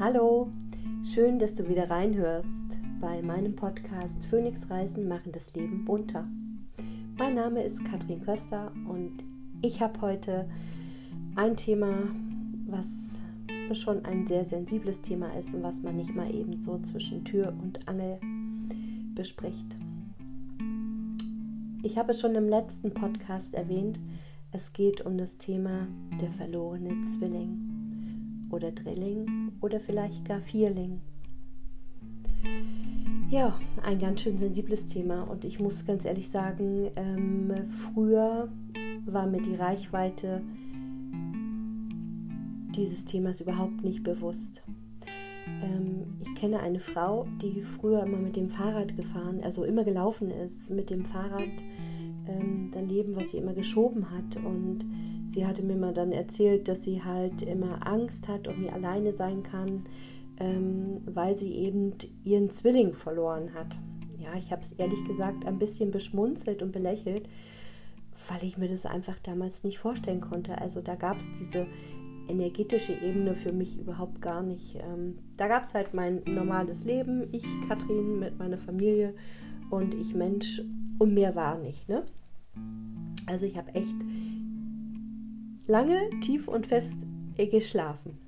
Hallo, schön, dass du wieder reinhörst bei meinem Podcast Phoenix Reisen machen das Leben bunter. Mein Name ist Katrin Köster und ich habe heute ein Thema, was schon ein sehr sensibles Thema ist und was man nicht mal eben so zwischen Tür und Angel bespricht. Ich habe es schon im letzten Podcast erwähnt, es geht um das Thema der verlorene Zwilling oder Drilling oder vielleicht gar Vierling. Ja, ein ganz schön sensibles Thema und ich muss ganz ehrlich sagen, ähm, früher war mir die Reichweite dieses Themas überhaupt nicht bewusst. Ähm, ich kenne eine Frau, die früher immer mit dem Fahrrad gefahren, also immer gelaufen ist, mit dem Fahrrad ähm, daneben, was sie immer geschoben hat. Und sie hatte mir mal dann erzählt, dass sie halt immer Angst hat und nie alleine sein kann, ähm, weil sie eben ihren Zwilling verloren hat. Ja, ich habe es ehrlich gesagt ein bisschen beschmunzelt und belächelt, weil ich mir das einfach damals nicht vorstellen konnte. Also da gab es diese energetische Ebene für mich überhaupt gar nicht. Ähm, da gab es halt mein normales Leben, ich, Katrin, mit meiner Familie und ich Mensch und mehr war nicht. Ne? Also ich habe echt lange, tief und fest geschlafen.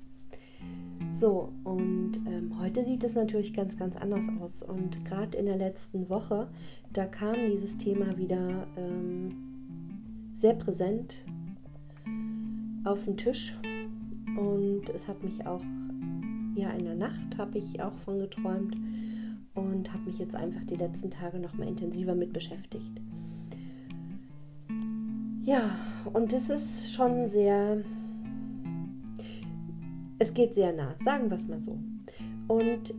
So, und ähm, heute sieht es natürlich ganz, ganz anders aus. Und gerade in der letzten Woche, da kam dieses Thema wieder ähm, sehr präsent auf den Tisch und es hat mich auch, ja, in der Nacht habe ich auch von geträumt und habe mich jetzt einfach die letzten Tage noch mal intensiver mit beschäftigt. Ja, und es ist schon sehr, es geht sehr nah, sagen wir es mal so. Und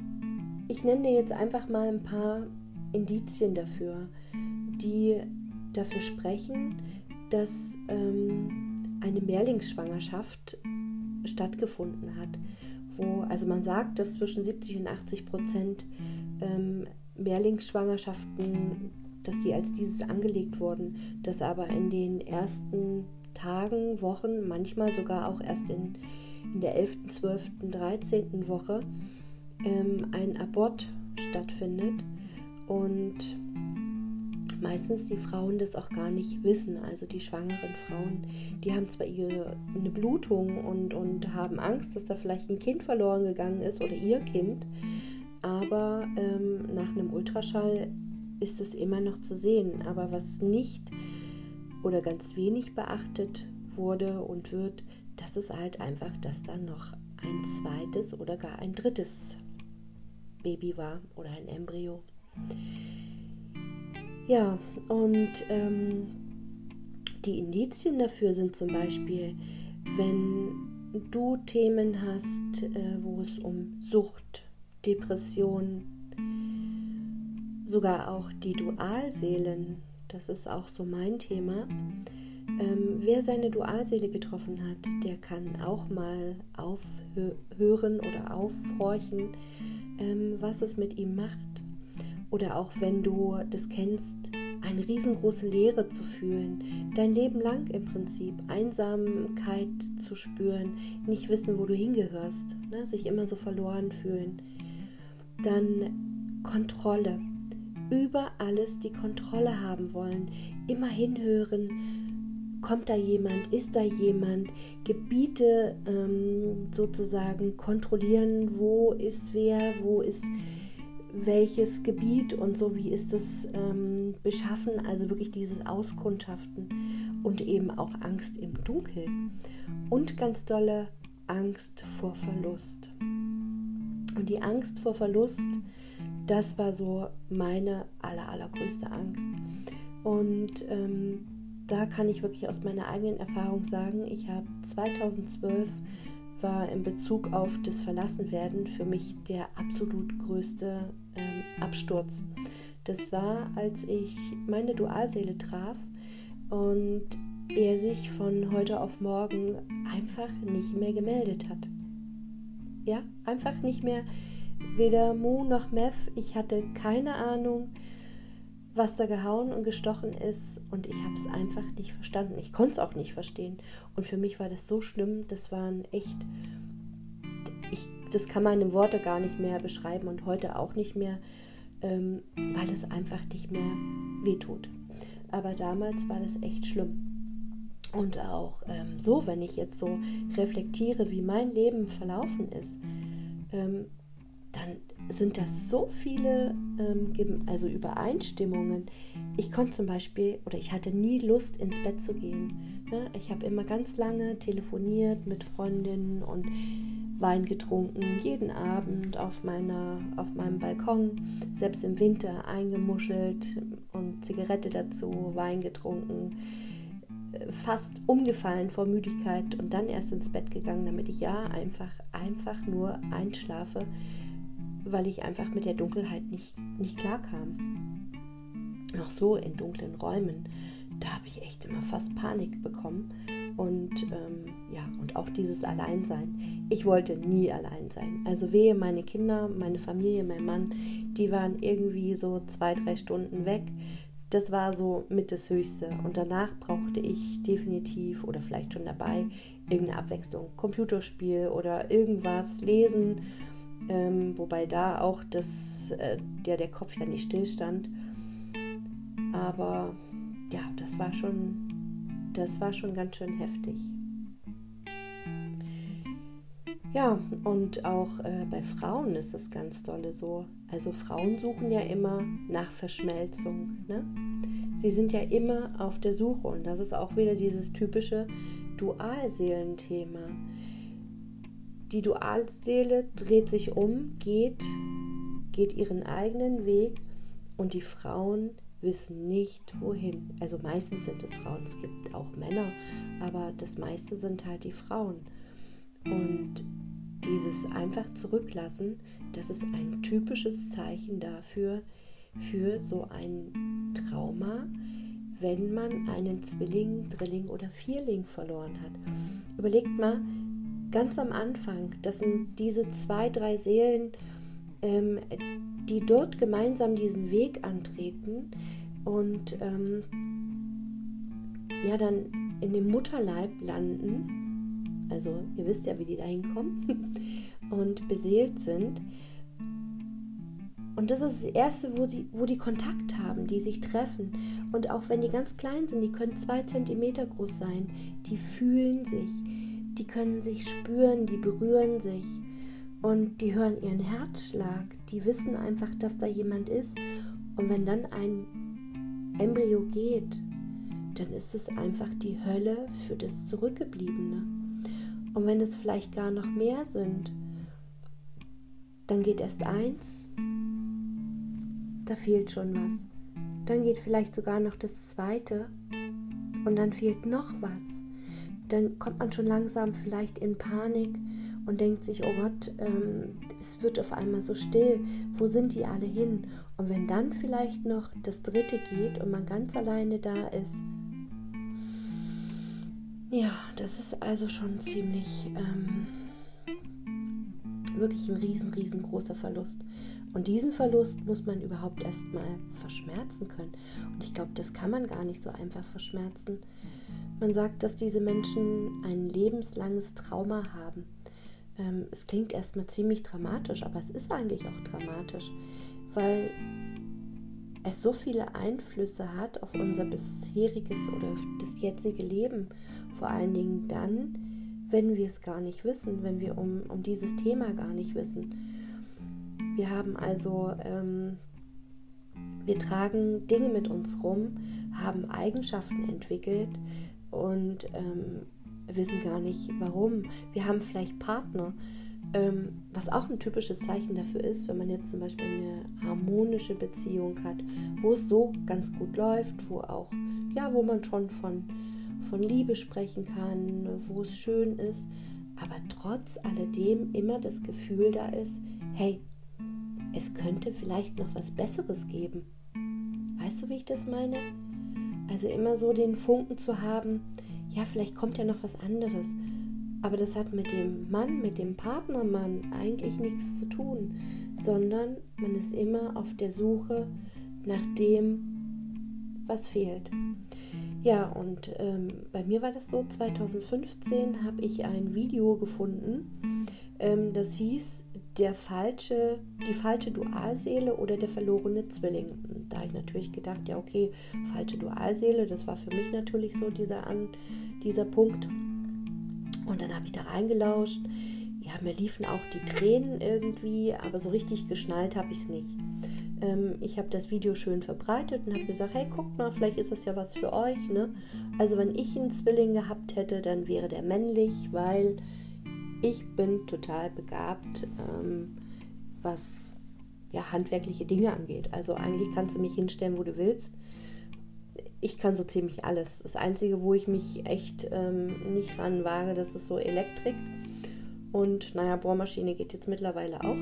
ich nenne dir jetzt einfach mal ein paar Indizien dafür, die dafür sprechen, dass ähm, eine Mehrlingsschwangerschaft stattgefunden hat. Wo, also man sagt, dass zwischen 70 und 80 Prozent ähm, Mehrlingsschwangerschaften, dass die als dieses angelegt wurden, dass aber in den ersten Tagen, Wochen, manchmal sogar auch erst in, in der 11., 12., 13. Woche ähm, ein Abort stattfindet und meistens die Frauen das auch gar nicht wissen. Also die schwangeren Frauen, die haben zwar ihre, eine Blutung und, und haben Angst, dass da vielleicht ein Kind verloren gegangen ist oder ihr Kind, aber ähm, nach einem Ultraschall ist es immer noch zu sehen. Aber was nicht oder ganz wenig beachtet wurde und wird, das ist halt einfach, dass da noch ein zweites oder gar ein drittes Baby war oder ein Embryo. Ja, und ähm, die Indizien dafür sind zum Beispiel, wenn du Themen hast, äh, wo es um Sucht, Depression, sogar auch die Dualseelen, das ist auch so mein Thema. Ähm, wer seine Dualseele getroffen hat, der kann auch mal aufhören oder aufhorchen, ähm, was es mit ihm macht. Oder auch wenn du das kennst, eine riesengroße Leere zu fühlen, dein Leben lang im Prinzip, Einsamkeit zu spüren, nicht wissen, wo du hingehörst, ne? sich immer so verloren fühlen. Dann Kontrolle, über alles die Kontrolle haben wollen, immer hinhören, kommt da jemand, ist da jemand, Gebiete ähm, sozusagen kontrollieren, wo ist wer, wo ist welches Gebiet und so, wie ist es ähm, beschaffen, also wirklich dieses Auskundschaften und eben auch Angst im Dunkeln und ganz dolle Angst vor Verlust. Und die Angst vor Verlust, das war so meine aller, allergrößte Angst. Und ähm, da kann ich wirklich aus meiner eigenen Erfahrung sagen, ich habe 2012 war in Bezug auf das Verlassenwerden für mich der absolut größte ähm, Absturz. Das war, als ich meine Dualseele traf und er sich von heute auf morgen einfach nicht mehr gemeldet hat. Ja, einfach nicht mehr, weder Mu noch Meth. Ich hatte keine Ahnung, was da gehauen und gestochen ist und ich habe es einfach nicht verstanden. Ich konnte es auch nicht verstehen und für mich war das so schlimm. Das waren echt ich, das kann man in Worte gar nicht mehr beschreiben und heute auch nicht mehr, ähm, weil es einfach nicht mehr wehtut. Aber damals war das echt schlimm. Und auch ähm, so, wenn ich jetzt so reflektiere, wie mein Leben verlaufen ist, ähm, dann sind das so viele ähm, also Übereinstimmungen. Ich konnte zum Beispiel oder ich hatte nie Lust ins Bett zu gehen. Ne? Ich habe immer ganz lange telefoniert mit Freundinnen und Wein getrunken, jeden Abend auf, meiner, auf meinem Balkon, selbst im Winter eingemuschelt und Zigarette dazu, Wein getrunken fast umgefallen vor Müdigkeit und dann erst ins Bett gegangen, damit ich ja einfach, einfach nur einschlafe, weil ich einfach mit der Dunkelheit nicht, nicht klar kam. Auch so in dunklen Räumen, da habe ich echt immer fast Panik bekommen. Und ähm, ja, und auch dieses Alleinsein. Ich wollte nie allein sein. Also wehe, meine Kinder, meine Familie, mein Mann, die waren irgendwie so zwei, drei Stunden weg das war so mit das Höchste. Und danach brauchte ich definitiv oder vielleicht schon dabei irgendeine Abwechslung. Computerspiel oder irgendwas lesen. Ähm, wobei da auch das, äh, der, der Kopf ja nicht stillstand. Aber ja, das war schon, das war schon ganz schön heftig. Ja, und auch äh, bei Frauen ist das ganz dolle so. Also Frauen suchen ja immer nach Verschmelzung. Ne? Sie sind ja immer auf der Suche und das ist auch wieder dieses typische Dualseelenthema. Die Dualseele dreht sich um, geht, geht ihren eigenen Weg und die Frauen wissen nicht wohin. Also meistens sind es Frauen, es gibt auch Männer, aber das meiste sind halt die Frauen. Und dieses einfach zurücklassen, das ist ein typisches Zeichen dafür, für so ein Trauma, wenn man einen Zwilling, Drilling oder Vierling verloren hat. Überlegt mal, ganz am Anfang, das sind diese zwei, drei Seelen, ähm, die dort gemeinsam diesen Weg antreten und ähm, ja dann in dem Mutterleib landen also ihr wisst ja, wie die da hinkommen, und beseelt sind. Und das ist das Erste, wo, sie, wo die Kontakt haben, die sich treffen. Und auch wenn die ganz klein sind, die können zwei Zentimeter groß sein, die fühlen sich, die können sich spüren, die berühren sich und die hören ihren Herzschlag, die wissen einfach, dass da jemand ist. Und wenn dann ein Embryo geht, dann ist es einfach die Hölle für das Zurückgebliebene. Und wenn es vielleicht gar noch mehr sind, dann geht erst eins, da fehlt schon was. Dann geht vielleicht sogar noch das zweite und dann fehlt noch was. Dann kommt man schon langsam vielleicht in Panik und denkt sich, oh Gott, ähm, es wird auf einmal so still, wo sind die alle hin? Und wenn dann vielleicht noch das dritte geht und man ganz alleine da ist, ja, das ist also schon ziemlich ähm, wirklich ein riesen, riesengroßer Verlust. Und diesen Verlust muss man überhaupt erstmal verschmerzen können. Und ich glaube, das kann man gar nicht so einfach verschmerzen. Man sagt, dass diese Menschen ein lebenslanges Trauma haben. Ähm, es klingt erstmal ziemlich dramatisch, aber es ist eigentlich auch dramatisch, weil es so viele Einflüsse hat auf unser bisheriges oder das jetzige Leben. Vor allen Dingen dann, wenn wir es gar nicht wissen, wenn wir um, um dieses Thema gar nicht wissen. Wir haben also, ähm, wir tragen Dinge mit uns rum, haben Eigenschaften entwickelt und ähm, wissen gar nicht warum. Wir haben vielleicht Partner, ähm, was auch ein typisches Zeichen dafür ist, wenn man jetzt zum Beispiel eine harmonische Beziehung hat, wo es so ganz gut läuft, wo auch, ja, wo man schon von, von Liebe sprechen kann, wo es schön ist, aber trotz alledem immer das Gefühl da ist, hey, es könnte vielleicht noch was Besseres geben. Weißt du, wie ich das meine? Also immer so den Funken zu haben, ja, vielleicht kommt ja noch was anderes. Aber das hat mit dem Mann, mit dem Partnermann eigentlich nichts zu tun, sondern man ist immer auf der Suche nach dem, was fehlt. Ja, und ähm, bei mir war das so, 2015 habe ich ein Video gefunden Ähm, das hieß der falsche, die falsche Dualseele oder der verlorene Zwilling. Da habe ich natürlich gedacht, ja okay, falsche Dualseele, das war für mich natürlich so dieser, an, dieser Punkt. Und dann habe ich da reingelauscht. Ja, mir liefen auch die Tränen irgendwie, aber so richtig geschnallt habe ich es nicht. Ähm, ich habe das Video schön verbreitet und habe gesagt, hey, guckt mal, vielleicht ist das ja was für euch. Ne? Also wenn ich einen Zwilling gehabt hätte, dann wäre der männlich, weil ich bin total begabt, ähm, was ja, handwerkliche Dinge angeht. Also eigentlich kannst du mich hinstellen, wo du willst. Ich kann so ziemlich alles. Das Einzige, wo ich mich echt ähm, nicht ranwage, das ist so Elektrik. Und naja, Bohrmaschine geht jetzt mittlerweile auch.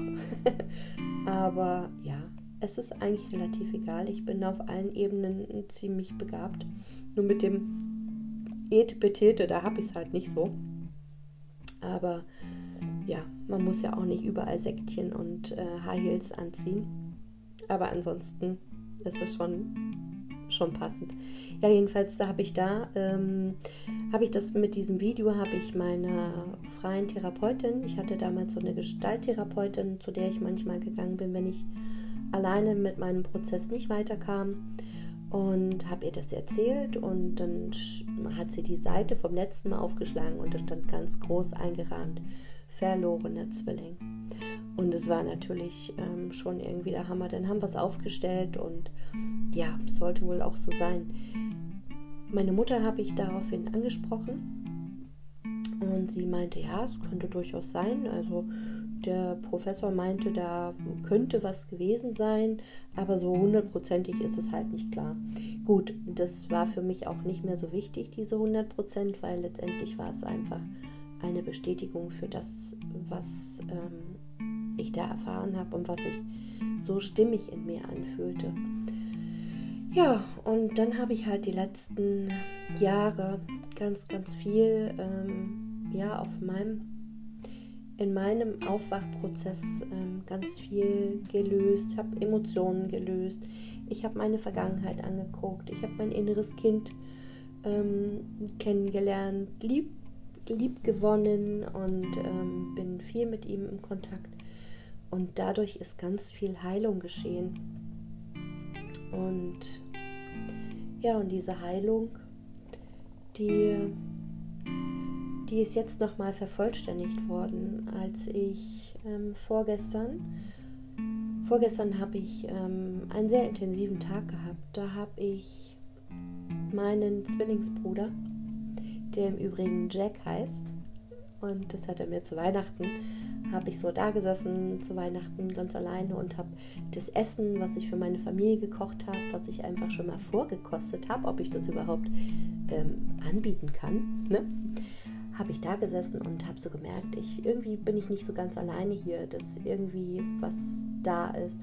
Aber ja, es ist eigentlich relativ egal. Ich bin auf allen Ebenen ziemlich begabt. Nur mit dem Etepetete, da habe ich es halt nicht so. Aber ja, man muss ja auch nicht überall Säckchen und äh, High Heels anziehen. Aber ansonsten ist es schon, schon passend. Ja, jedenfalls, da habe ich da, ähm, habe ich das mit diesem Video, habe ich meiner freien Therapeutin, ich hatte damals so eine Gestalttherapeutin, zu der ich manchmal gegangen bin, wenn ich alleine mit meinem Prozess nicht weiterkam und habe ihr das erzählt und dann hat sie die Seite vom letzten Mal aufgeschlagen und da stand ganz groß eingerahmt verlorener Zwilling. Und es war natürlich ähm, schon irgendwie der Hammer. Dann haben wir es aufgestellt und ja, sollte wohl auch so sein. Meine Mutter habe ich daraufhin angesprochen und sie meinte, ja, es könnte durchaus sein. Also der Professor meinte, da könnte was gewesen sein, aber so hundertprozentig ist es halt nicht klar. Gut, das war für mich auch nicht mehr so wichtig, diese 100 Prozent, weil letztendlich war es einfach eine Bestätigung für das, was ähm, ich da erfahren habe und was sich so stimmig in mir anfühlte. Ja, und dann habe ich halt die letzten Jahre ganz, ganz viel ähm, ja, auf meinem in meinem Aufwachprozess ähm, ganz viel gelöst, habe Emotionen gelöst. Ich habe meine Vergangenheit angeguckt. Ich habe mein inneres Kind ähm, kennengelernt, lieb, lieb gewonnen und ähm, bin viel mit ihm im Kontakt. Und dadurch ist ganz viel Heilung geschehen. Und ja, und diese Heilung, die die ist jetzt nochmal vervollständigt worden, als ich ähm, vorgestern, vorgestern habe ich ähm, einen sehr intensiven Tag gehabt. Da habe ich meinen Zwillingsbruder, der im Übrigen Jack heißt, und das hat er mir zu Weihnachten, habe ich so da gesessen zu Weihnachten ganz alleine und habe das Essen, was ich für meine Familie gekocht habe, was ich einfach schon mal vorgekostet habe, ob ich das überhaupt ähm, anbieten kann, ne? Habe ich da gesessen und habe so gemerkt, ich irgendwie bin ich nicht so ganz alleine hier, dass irgendwie was da ist.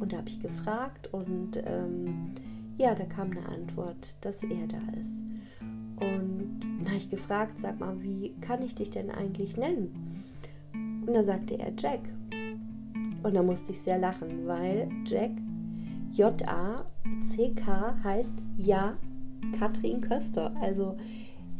Und da habe ich gefragt und ähm, ja, da kam eine Antwort, dass er da ist. Und dann habe ich gefragt, sag mal, wie kann ich dich denn eigentlich nennen? Und da sagte er Jack. Und da musste ich sehr lachen, weil Jack, J-A-C-K heißt Ja, Katrin Köster. Also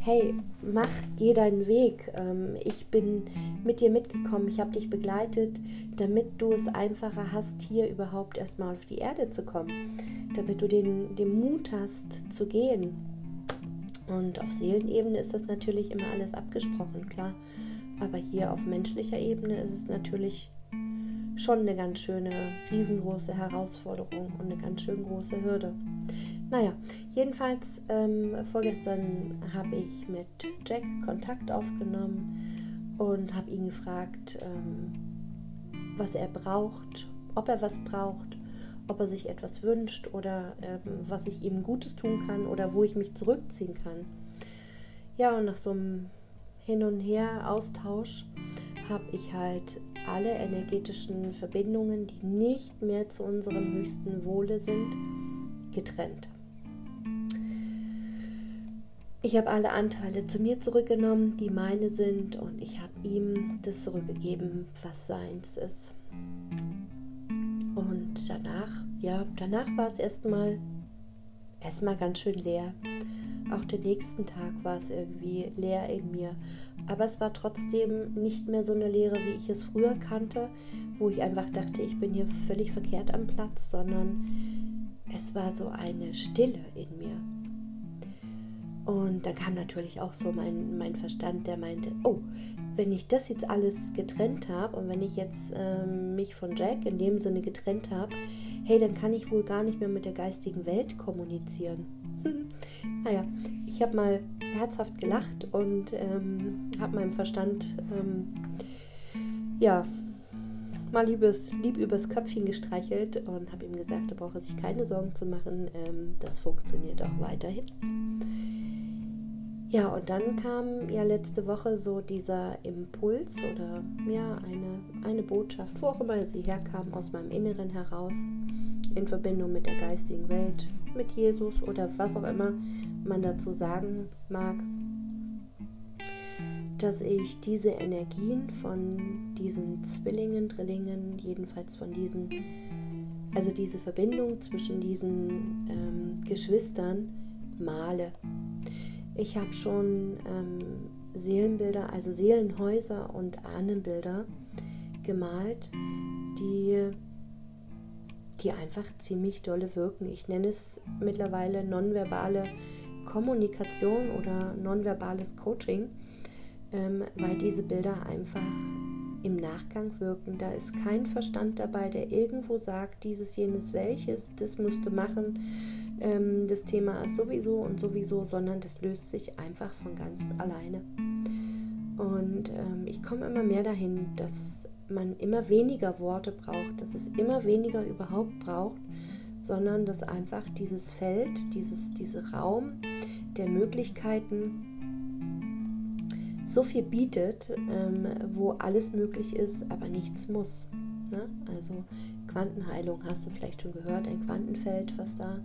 hey, mach, geh deinen Weg. Ähm, ich bin mit dir mitgekommen, ich habe dich begleitet, damit du es einfacher hast, hier überhaupt erstmal auf die Erde zu kommen, damit du den, den Mut hast zu gehen. Und auf Seelenebene ist das natürlich immer alles abgesprochen, klar. Aber hier auf menschlicher Ebene ist es natürlich schon eine ganz schöne, riesengroße Herausforderung und eine ganz schön große Hürde. Naja, jedenfalls ähm, vorgestern habe ich mit Jack Kontakt aufgenommen und habe ihn gefragt, ähm, was er braucht, ob er was braucht, ob er sich etwas wünscht oder ähm, was ich ihm Gutes tun kann oder wo ich mich zurückziehen kann. Ja, und nach so einem Hin und Her Austausch habe ich halt alle energetischen Verbindungen, die nicht mehr zu unserem höchsten Wohle sind, getrennt. Ich habe alle Anteile zu mir zurückgenommen, die meine sind, und ich habe ihm das zurückgegeben, was seins ist. Und danach, ja, danach war es erstmal erstmal ganz schön leer. auch den nächsten Tag war es irgendwie leer in mir. Aber es war trotzdem nicht mehr so eine Leere, wie ich es früher kannte, wo ich einfach dachte, ich bin hier völlig verkehrt am Platz, sondern es war so eine Stille in mir. Und dann kam natürlich auch so mein, mein Verstand, der meinte, oh, wenn ich das jetzt alles getrennt habe und wenn ich jetzt ähm, mich von Jack in dem Sinne getrennt habe, hey, dann kann ich wohl gar nicht mehr mit der geistigen Welt kommunizieren. naja, ich habe mal herzhaft gelacht und ähm, habe meinem Verstand ähm, ja mal liebes, lieb übers Köpfchen gestreichelt und habe ihm gesagt, er brauche sich keine Sorgen zu machen, ähm, das funktioniert auch weiterhin. Ja, und dann kam ja letzte Woche so dieser Impuls oder ja, eine, eine Botschaft, wo auch immer sie herkam, aus meinem Inneren heraus, in Verbindung mit der geistigen Welt, mit Jesus oder was auch immer man dazu sagen mag, dass ich diese Energien von diesen Zwillingen, Drillingen, jedenfalls von diesen, also diese Verbindung zwischen diesen ähm, Geschwistern male. Ich habe schon ähm, Seelenbilder, also Seelenhäuser und Ahnenbilder gemalt, die, die einfach ziemlich dolle wirken. Ich nenne es mittlerweile nonverbale Kommunikation oder nonverbales Coaching, ähm, weil diese Bilder einfach im Nachgang wirken. Da ist kein Verstand dabei, der irgendwo sagt, dieses, jenes, welches, das musst du machen ähm, das Thema ist sowieso und sowieso, sondern das löst sich einfach von ganz alleine. Und ähm, ich komme immer mehr dahin, dass man immer weniger Worte braucht, dass es immer weniger überhaupt braucht, sondern dass einfach dieses Feld, dieses, dieser Raum der Möglichkeiten so viel bietet, ähm, wo alles möglich ist, aber nichts muss. Ne? Also Quantenheilung hast du vielleicht schon gehört, ein Quantenfeld, was da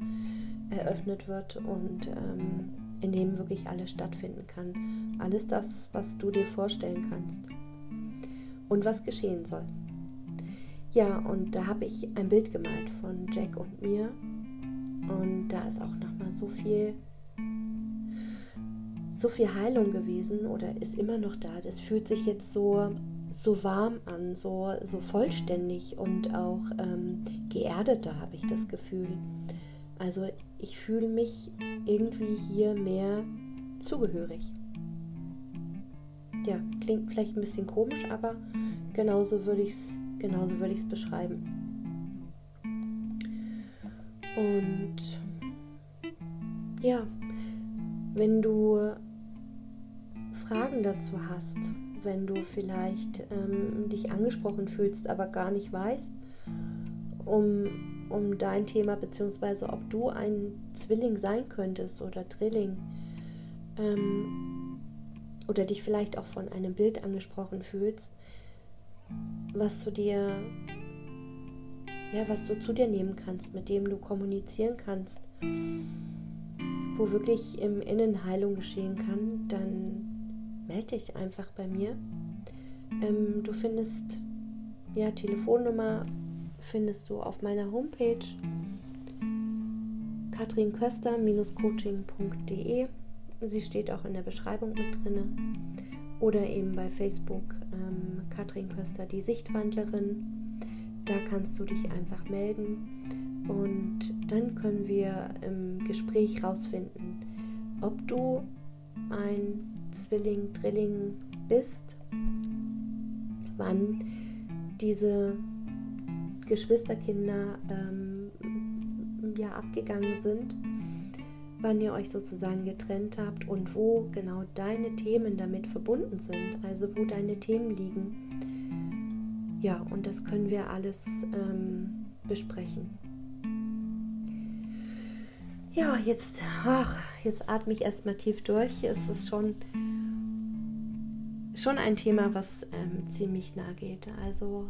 eröffnet wird und ähm, in dem wirklich alles stattfinden kann. Alles das, was du dir vorstellen kannst und was geschehen soll. Ja, und da habe ich ein Bild gemalt von Jack und mir und da ist auch nochmal so viel so viel Heilung gewesen oder ist immer noch da. Das fühlt sich jetzt so so warm an, so, so vollständig und auch ähm, geerdeter habe ich das Gefühl. Also ich fühle mich irgendwie hier mehr zugehörig. Ja, klingt vielleicht ein bisschen komisch, aber genauso würde ich es genauso würde ich es beschreiben. Und ja, wenn du Fragen dazu hast, wenn du vielleicht ähm, dich angesprochen fühlst, aber gar nicht weißt, um um dein Thema, beziehungsweise ob du ein Zwilling sein könntest oder Drilling. Ähm, oder dich vielleicht auch von einem Bild angesprochen fühlst, was du dir, ja, was du zu dir nehmen kannst, mit dem du kommunizieren kannst, wo wirklich im Innen Heilung geschehen kann, dann melde dich einfach bei mir. Ähm, du findest ja Telefonnummer findest du auf meiner Homepage katrinköster-coaching.de. Sie steht auch in der Beschreibung mit drin. Oder eben bei Facebook ähm, Katrin Köster, die Sichtwandlerin. Da kannst du dich einfach melden und dann können wir im Gespräch rausfinden, ob du ein Zwilling, Drilling bist, wann diese Geschwisterkinder ähm, ja abgegangen sind, wann ihr euch sozusagen getrennt habt und wo genau deine Themen damit verbunden sind, also wo deine Themen liegen. Ja, und das können wir alles ähm, besprechen. Ja, jetzt, ach, jetzt atme ich erstmal tief durch. Es ist schon, schon ein Thema, was ähm, ziemlich nah geht. Also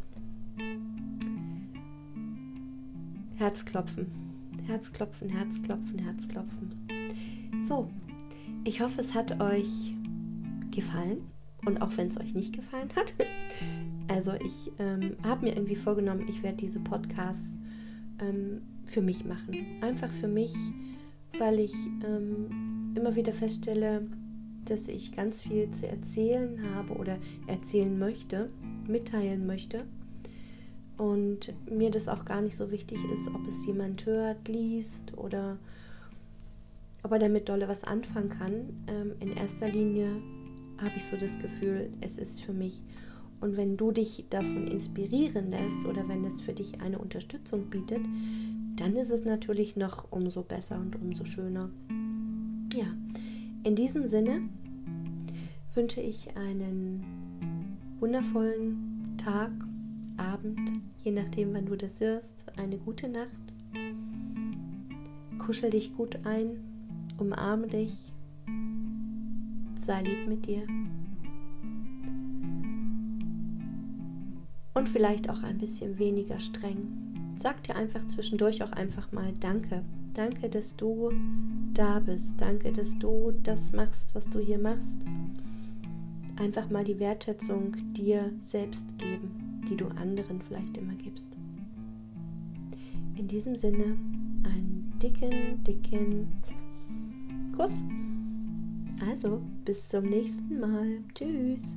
Herzklopfen, Herzklopfen, Herzklopfen, Herzklopfen. So, ich hoffe, es hat euch gefallen. Und auch wenn es euch nicht gefallen hat. Also ich ähm, habe mir irgendwie vorgenommen, ich werde diese Podcasts ähm, für mich machen. Einfach für mich, weil ich ähm, immer wieder feststelle, dass ich ganz viel zu erzählen habe oder erzählen möchte, mitteilen möchte. Und mir das auch gar nicht so wichtig ist, ob es jemand hört, liest oder ob er damit dolle was anfangen kann. Ähm, in erster Linie habe ich so das Gefühl, es ist für mich. Und wenn du dich davon inspirieren lässt oder wenn es für dich eine Unterstützung bietet, dann ist es natürlich noch umso besser und umso schöner. Ja, in diesem Sinne wünsche ich einen wundervollen Tag, Abend, je nachdem, wann du das hörst, eine gute Nacht. Kuschel dich gut ein, umarme dich, sei lieb mit dir. Und vielleicht auch ein bisschen weniger streng. Sag dir einfach zwischendurch auch einfach mal Danke. Danke, dass du da bist. Danke, dass du das machst, was du hier machst. Einfach mal die Wertschätzung dir selbst geben, die du anderen vielleicht immer gibst. In diesem Sinne, einen dicken, dicken Kuss. Also, bis zum nächsten Mal. Tschüss.